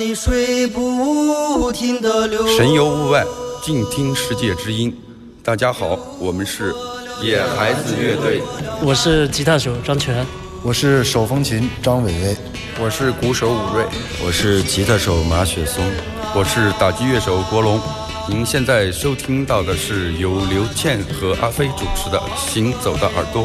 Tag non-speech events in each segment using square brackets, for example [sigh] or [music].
的水不停的流。神游物外，静听世界之音。大家好，我们是野孩子乐队。我是吉他手张全，我是手风琴张伟伟，我是鼓手武瑞，我是吉他手马雪松，我是打击乐手国龙。您现在收听到的是由刘倩和阿飞主持的《行走的耳朵》。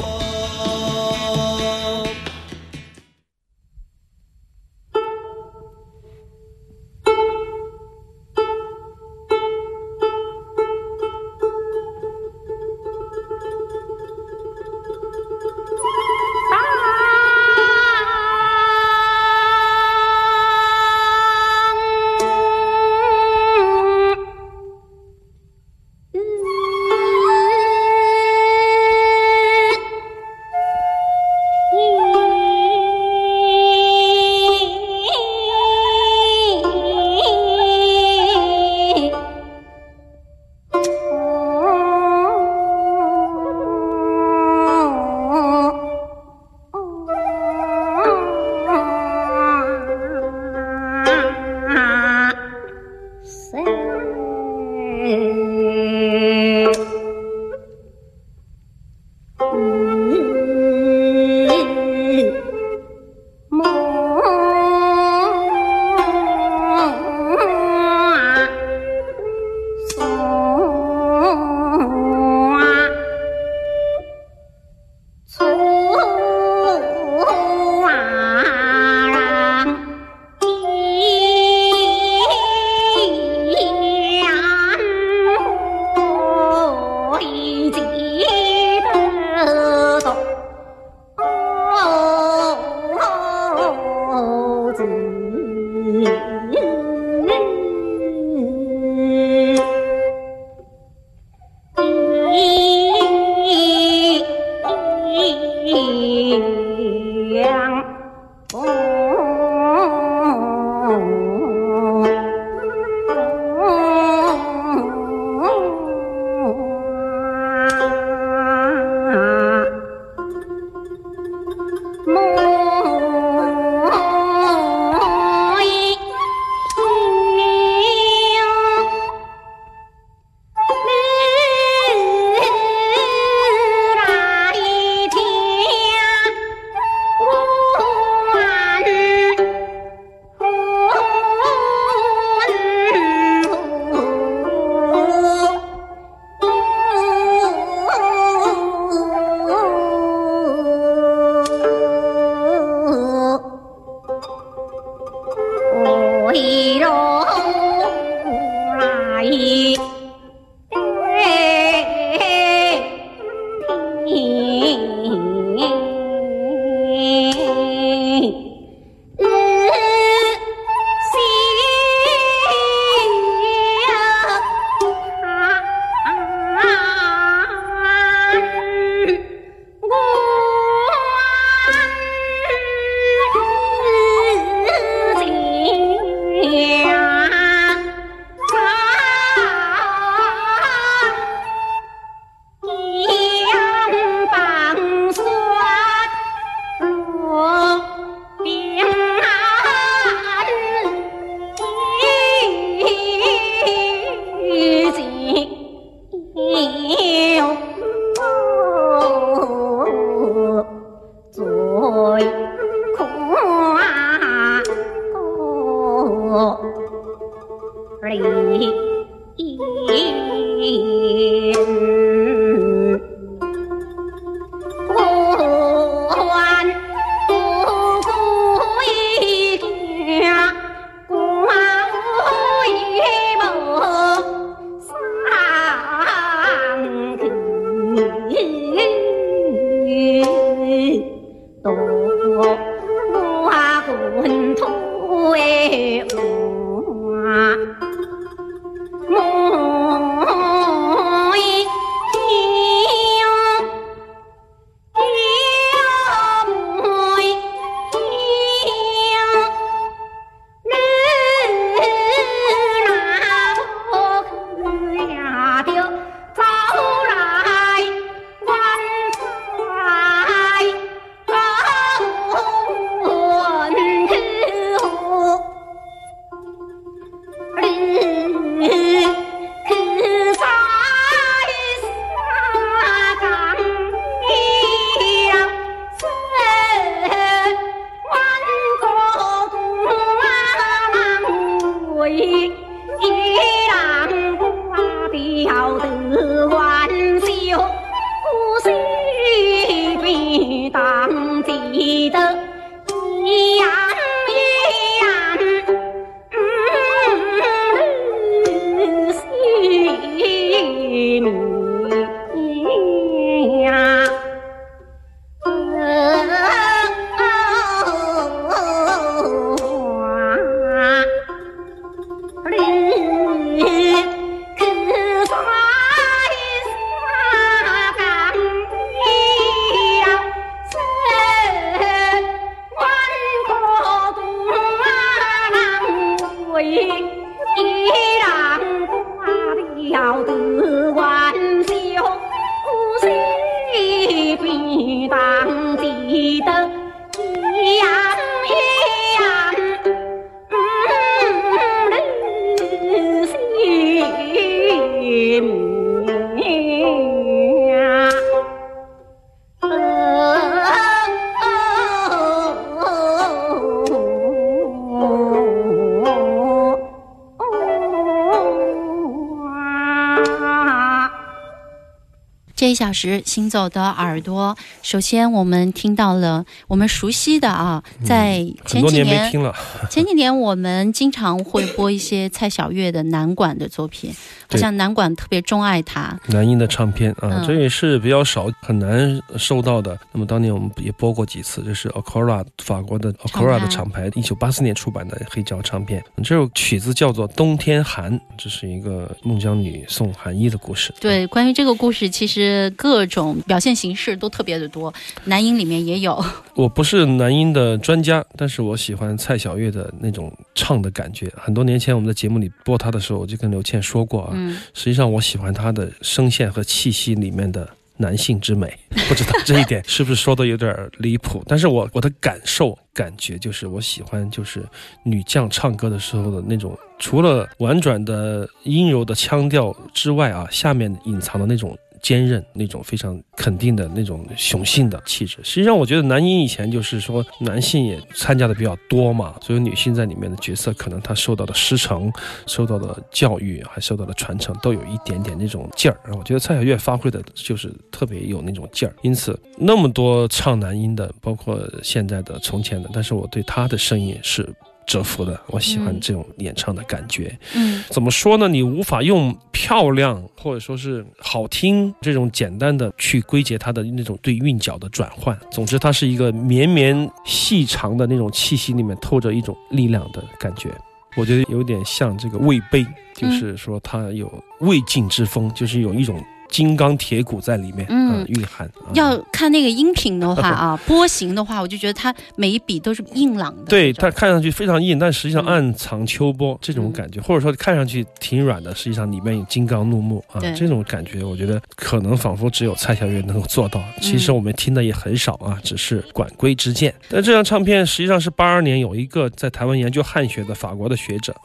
这一小时行走的耳朵，首先我们听到了我们熟悉的啊，在前几年没听了。[laughs] 前几年我们经常会播一些蔡小月的男管的作品，好像男管特别钟爱他。男音的唱片啊，这也是比较少、很难收到的。那么当年我们也播过几次，这是 Acora 法国的 Acora 的厂牌，一九八四年出版的黑胶唱片。这首曲子叫做《冬天寒》，这是一个孟姜女送寒衣的故事。对，关于这个故事，其实。各种表现形式都特别的多，男音里面也有。[laughs] 我不是男音的专家，但是我喜欢蔡小月的那种唱的感觉。很多年前我们在节目里播她的时候，我就跟刘倩说过啊，实际上我喜欢他的声线和气息里面的。男性之美，[laughs] 不知道这一点 [laughs] 是不是说的有点离谱，但是我我的感受感觉就是我喜欢就是女将唱歌的时候的那种，除了婉转的阴柔的腔调之外啊，下面隐藏的那种。坚韧那种非常肯定的那种雄性的气质，实际上我觉得男音以前就是说男性也参加的比较多嘛，所以女性在里面的角色可能她受到的师承、受到的教育还受到的传承都有一点点那种劲儿。我觉得蔡小月发挥的就是特别有那种劲儿，因此那么多唱男音的，包括现在的、从前的，但是我对她的声音是。折服的，我喜欢这种演唱的感觉。嗯，怎么说呢？你无法用漂亮或者说是好听这种简单的去归结它的那种对韵脚的转换。总之，它是一个绵绵细长的那种气息里面透着一种力量的感觉。我觉得有点像这个魏碑，就是说它有魏晋之风，就是有一种。金刚铁骨在里面，嗯，蕴含。要看那个音频的话 [laughs] 啊，波形的话，我就觉得它每一笔都是硬朗的。对，它看上去非常硬，但实际上暗藏秋波这种感觉，或者说看上去挺软的，实际上里面有金刚怒目啊，这种感觉，我觉得可能仿佛只有蔡小月能够做到。其实我们听的也很少啊，只是管规之见。但这张唱片实际上是八二年有一个在台湾研究汉学的法国的学者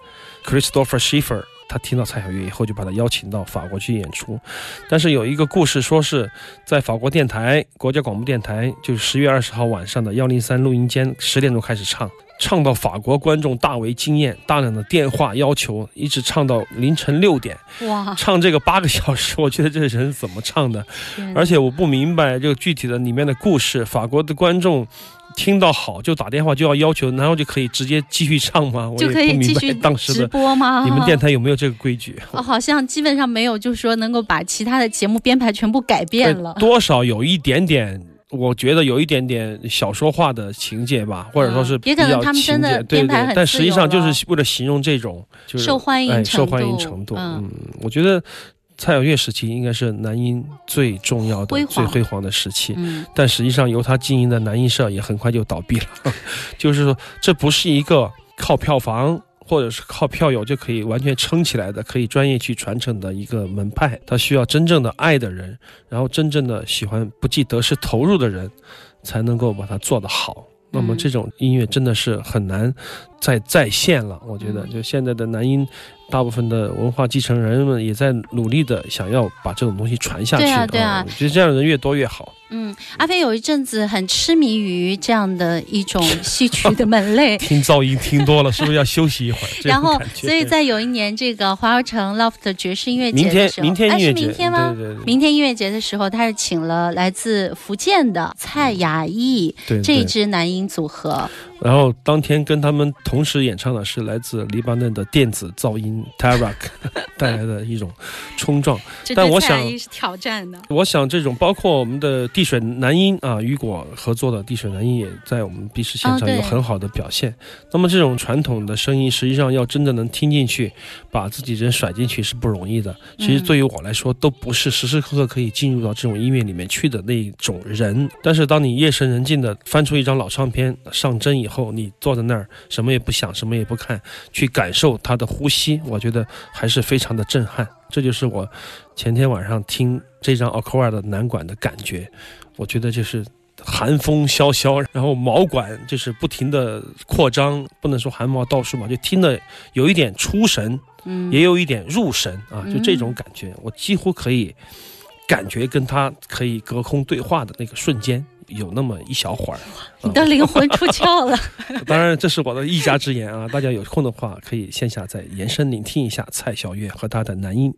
Christopher Schiffer。他听到蔡小月以后，就把他邀请到法国去演出。但是有一个故事，说是在法国电台国家广播电台，就是十月二十号晚上的幺零三录音间，十点钟开始唱，唱到法国观众大为惊艳，大量的电话要求，一直唱到凌晨六点。哇！唱这个八个小时，我觉得这个人怎么唱的？而且我不明白这个具体的里面的故事，法国的观众。听到好就打电话就要要求，然后就可以直接继续唱吗？就可以继续 [laughs] 当时直播吗？你们电台有没有这个规矩？[laughs] 哦，好像基本上没有，就是说能够把其他的节目编排全部改变了。多少有一点点，我觉得有一点点小说化的情节吧，或者说是也可能他们真的编排很但实际上就是为了形容这种就是受欢迎受欢迎程度。嗯，我觉得。蔡小月时期应该是男音最重要的、最辉煌的时期，但实际上由他经营的男音社也很快就倒闭了。[laughs] 就是说，这不是一个靠票房或者是靠票友就可以完全撑起来的、可以专业去传承的一个门派。他需要真正的爱的人，然后真正的喜欢、不计得失投入的人，才能够把它做得好。那么这种音乐真的是很难再再现了。我觉得，就现在的男音。大部分的文化继承人们也在努力的想要把这种东西传下去。对啊，对啊，我觉得这样的人越多越好。嗯，阿飞有一阵子很痴迷于这样的一种 [laughs] 戏曲的门类，[laughs] 听噪音听多了，是不是要休息一会儿？然后，所以在有一年这个华侨城 Loft 爵士音乐节的时候，明天音乐节，明天吗？对对对，明天音乐节的时候，他是请了来自福建的蔡雅艺这一支男音组合。然后当天跟他们同时演唱的是来自黎巴嫩的电子噪音 Tarak。[laughs] 带来的一种冲撞。但我想是挑战的。我想这种包括我们的地水男音啊，雨果合作的地水男音也在我们闭市现场有很好的表现。那么这种传统的声音，实际上要真的能听进去，把自己人甩进去是不容易的。其实对于我来说，都不是时时刻刻可以进入到这种音乐里面去的那种人。但是当你夜深人静的翻出一张老唱片上针以后，你坐在那儿什么也不想，什么也不看，去感受他的呼吸，我觉得还是非常的震撼。这就是我前天晚上听这张 a q u a 的南管的感觉。我觉得就是寒风萧萧，然后毛管就是不停的扩张，不能说汗毛倒竖嘛，就听的有一点出神，嗯，也有一点入神啊，就这种感觉，我几乎可以感觉跟他可以隔空对话的那个瞬间。有那么一小会儿，你的灵魂出窍了。[laughs] 当然，这是我的一家之言啊！大家有空的话，可以线下再延伸聆听一下蔡小月和她的男音。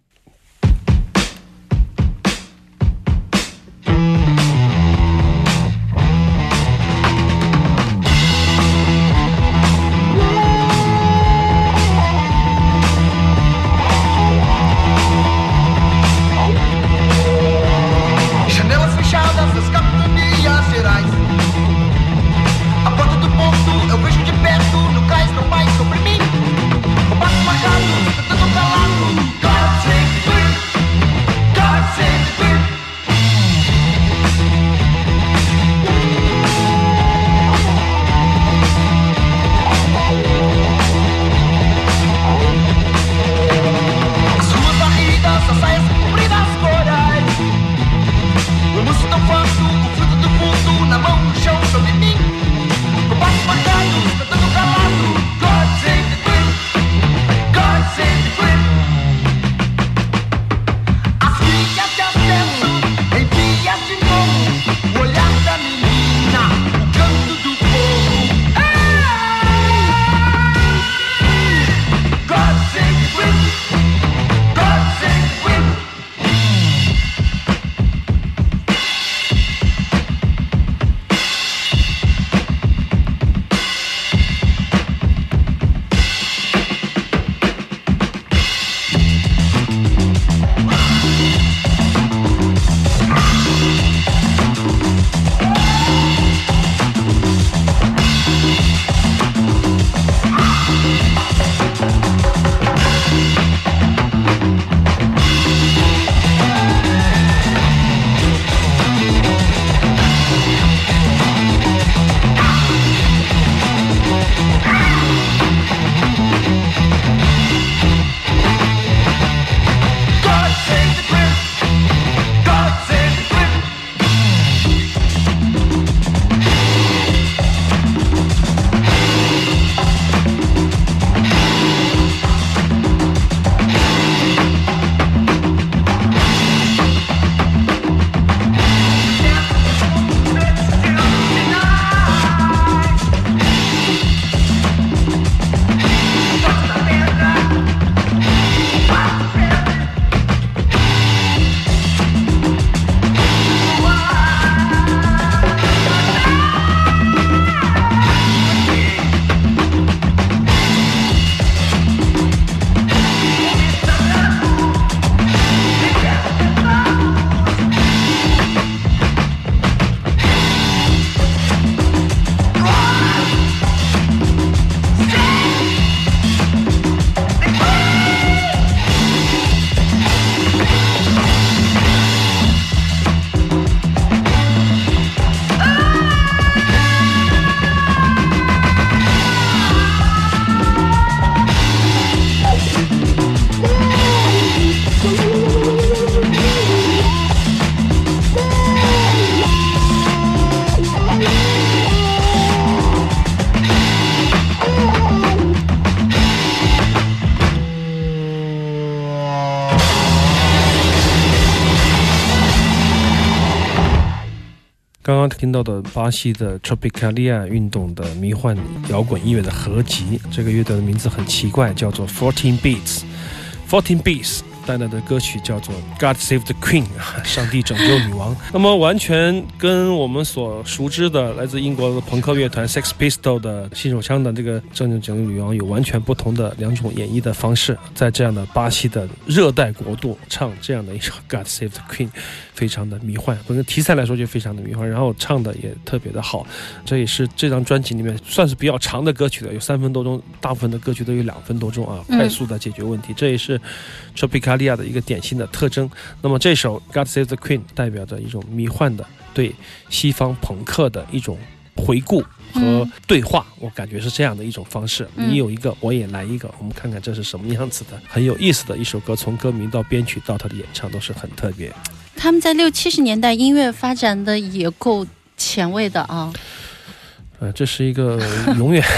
听到的巴西的 Tropicalia 运动的迷幻摇滚音乐的合集，这个乐队的名字很奇怪，叫做 Fourteen Beats。Fourteen Beats 带来的歌曲叫做《God Save the Queen》，上帝拯救女王。[laughs] 那么完全跟我们所熟知的来自英国的朋克乐团 Sex p i s t o l 的新手枪的这个《拯救拯救女王》有完全不同的两种演绎的方式，在这样的巴西的热带国度唱这样的一首 [laughs]《God Save the Queen》，非常的迷幻。本身题材来说就非常的迷幻，然后唱的也特别的好。这也是这张专辑里面算是比较长的歌曲的，有三分多钟，大部分的歌曲都有两分多钟啊，快速的解决问题。这也是 Tropicalia 的一个典型的特征。那么这首《God Save the Queen》代表着一种迷幻的对西方朋克的一种回顾和对话，我感觉是这样的一种方式。你有一个，我也来一个，我们看看这是什么样子的，很有意思的一首歌，从歌名到编曲到他的演唱都是很特别。他们在六七十年代音乐发展的也够前卫的啊。[laughs] 呃，这是一个永远。[laughs]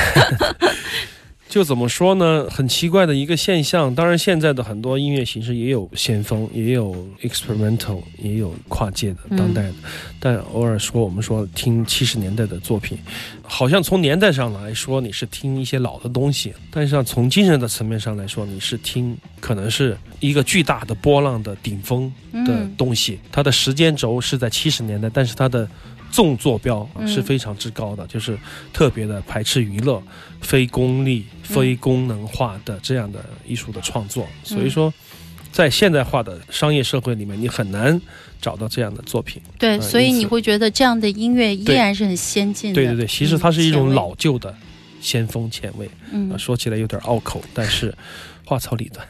就怎么说呢？很奇怪的一个现象。当然，现在的很多音乐形式也有先锋，也有 experimental，也有跨界的当代的。但偶尔说，我们说听七十年代的作品，好像从年代上来说你是听一些老的东西，但是从精神的层面上来说，你是听可能是一个巨大的波浪的顶峰的东西。它的时间轴是在七十年代，但是它的。纵坐标是非常之高的，就是特别的排斥娱乐、非功利、非功能化的这样的艺术的创作。所以说，在现代化的商业社会里面，你很难找到这样的作品。对，所以你会觉得这样的音乐依然是很先进的。对对对，其实它是一种老旧的先锋前卫。嗯，说起来有点拗口，但是 [laughs] 话糙理短。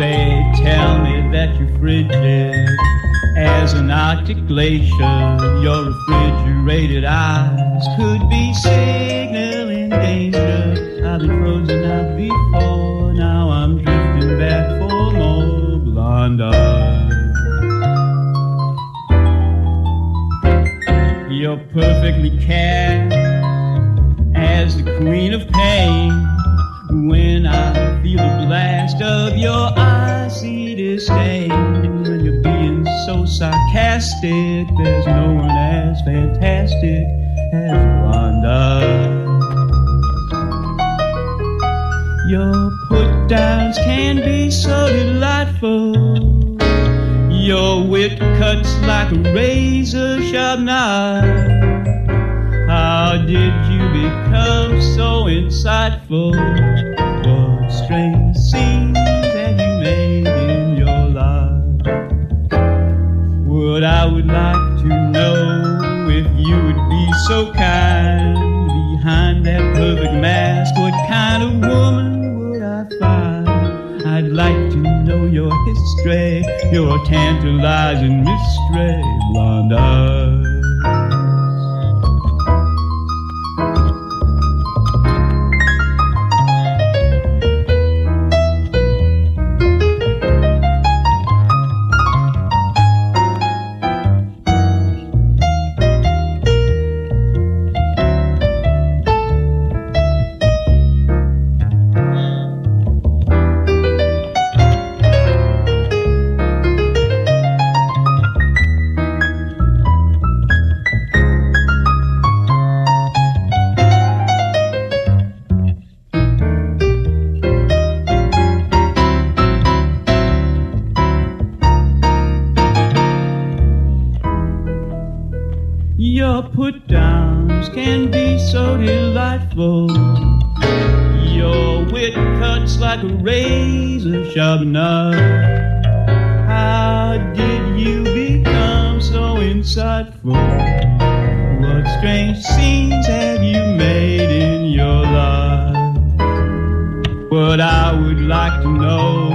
They tell me that you're frigid as an Arctic glacier. Your refrigerated eyes could be signaling danger. I've been frozen out before, now I'm drifting back for more blonde eyes. You're perfectly cast history, your tantalizing mystery, blonde eyes. put downs can be so delightful. Your wit cuts like a razor sharp knife. How did you become so insightful? What strange scenes have you made in your life? What I would like to know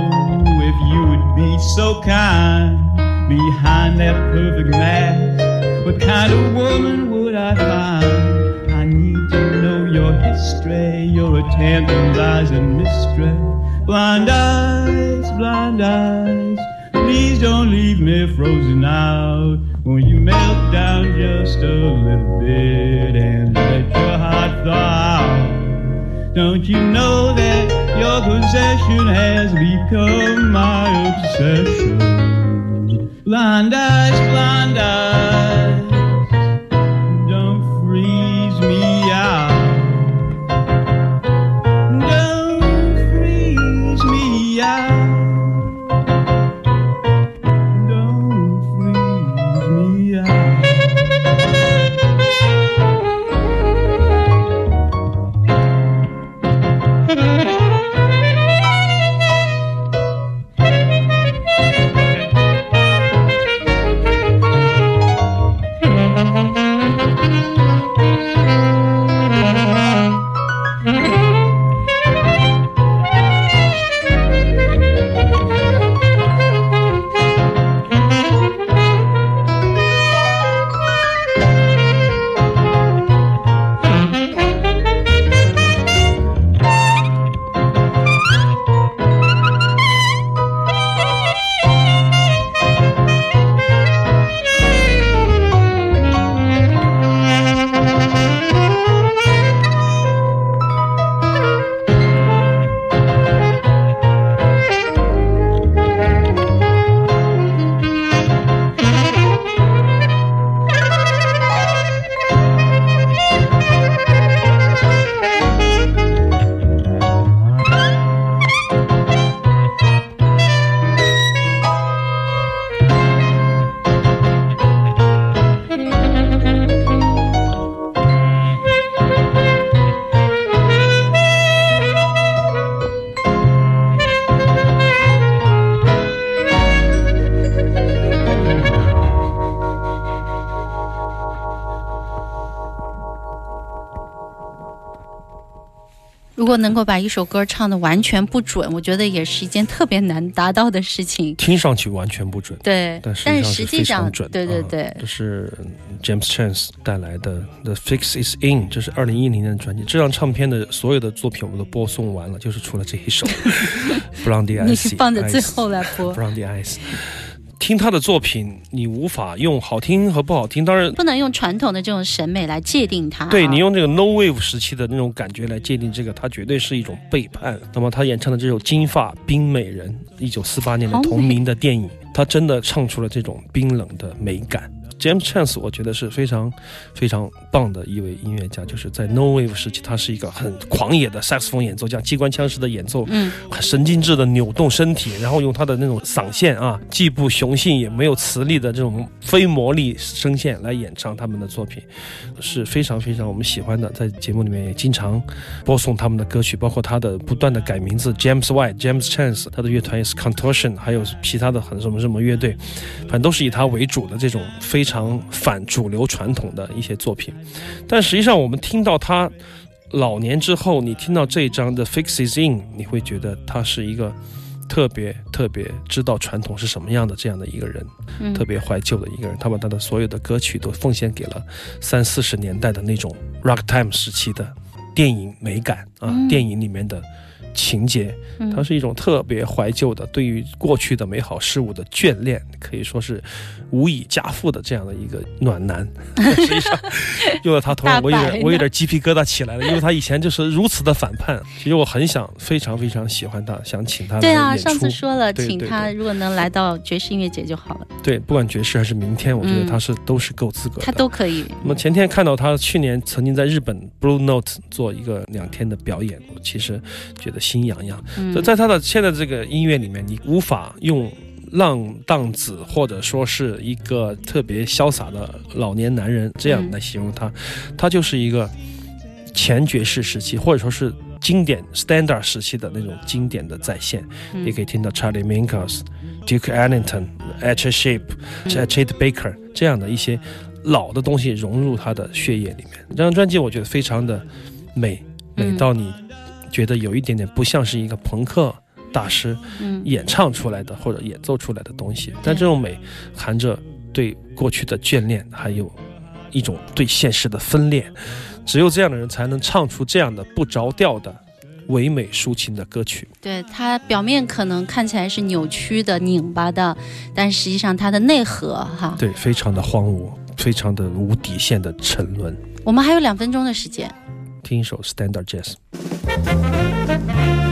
if you would be so kind behind that perfect mask what kind of woman would I find? I need to know your history. You're a tantrum, lies, and mystery. Blind eyes, blind eyes. Please don't leave me frozen out. Will you melt down just a little bit and let your heart thaw? Don't you know that your possession has become my obsession? Blind eyes, blind eyes. 如果能够把一首歌唱的完全不准，我觉得也是一件特别难达到的事情。听上去完全不准，对，但实际上准。对对对，这是 James Chance 带来的《The Fix Is In》，这是二零一零年的专辑。这张唱片的所有的作品我们都播送完了，就是除了这一首《the Ice》，[laughs] 你放在最后来播《[laughs] the Ice》。听他的作品，你无法用好听和不好听，当然不能用传统的这种审美来界定他。对你用这个 No Wave 时期的那种感觉来界定这个，他绝对是一种背叛。那么他演唱的这首《金发冰美人》，一九四八年的同名的电影，他真的唱出了这种冰冷的美感。James Chance 我觉得是非常非常棒的一位音乐家，就是在 No Wave 时期，他是一个很狂野的萨克斯风演奏家，机关枪式的演奏，嗯，很神经质的扭动身体，然后用他的那种嗓线啊，既不雄性也没有磁力的这种非魔力声线来演唱他们的作品，是非常非常我们喜欢的。在节目里面也经常播送他们的歌曲，包括他的不断的改名字 James White、James Chance，他的乐团也是 Contortion，还有其他的很什么什么乐队，反正都是以他为主的这种非。非常反主流传统的一些作品，但实际上我们听到他老年之后，你听到这一张的《Fixes In》，你会觉得他是一个特别特别知道传统是什么样的这样的一个人，特别怀旧的一个人。他把他的所有的歌曲都奉献给了三四十年代的那种 Rocktime 时期的电影美感啊，电影里面的。情节，它是一种特别怀旧的，对于过去的美好事物的眷恋，可以说是无以加复的这样的一个暖男。[laughs] 实际上，用了他头上，我有点我有点鸡皮疙瘩起来了，因为他以前就是如此的反叛。其实我很想，非常非常喜欢他，想请他。对啊，上次说了，请他如果能来到爵士音乐节就好了。对，不管爵士还是明天，我觉得他是都是够资格的，他都可以。那么前天看到他去年曾经在日本 Blue Note 做一个两天的表演，我其实觉得。心痒痒，就在他的现在这个音乐里面，你无法用浪荡子或者说是一个特别潇洒的老年男人这样来形容他，他就是一个前爵士时期或者说是经典 standard 时期的那种经典的再现。你可以听到 Charlie Mingus、Duke Ellington、H. Shape、Chet Baker 这样的一些老的东西融入他的血液里面。这张专辑我觉得非常的美，美到你。觉得有一点点不像是一个朋克大师演唱出来的或者演奏出来的东西，但这种美含着对过去的眷恋，还有一种对现实的分裂。只有这样的人才能唱出这样的不着调的唯美抒情的歌曲。对它表面可能看起来是扭曲的、拧巴的，但实际上它的内核哈，对，非常的荒芜，非常的无底线的沉沦。我们还有两分钟的时间，听一首 Standard Jazz。Música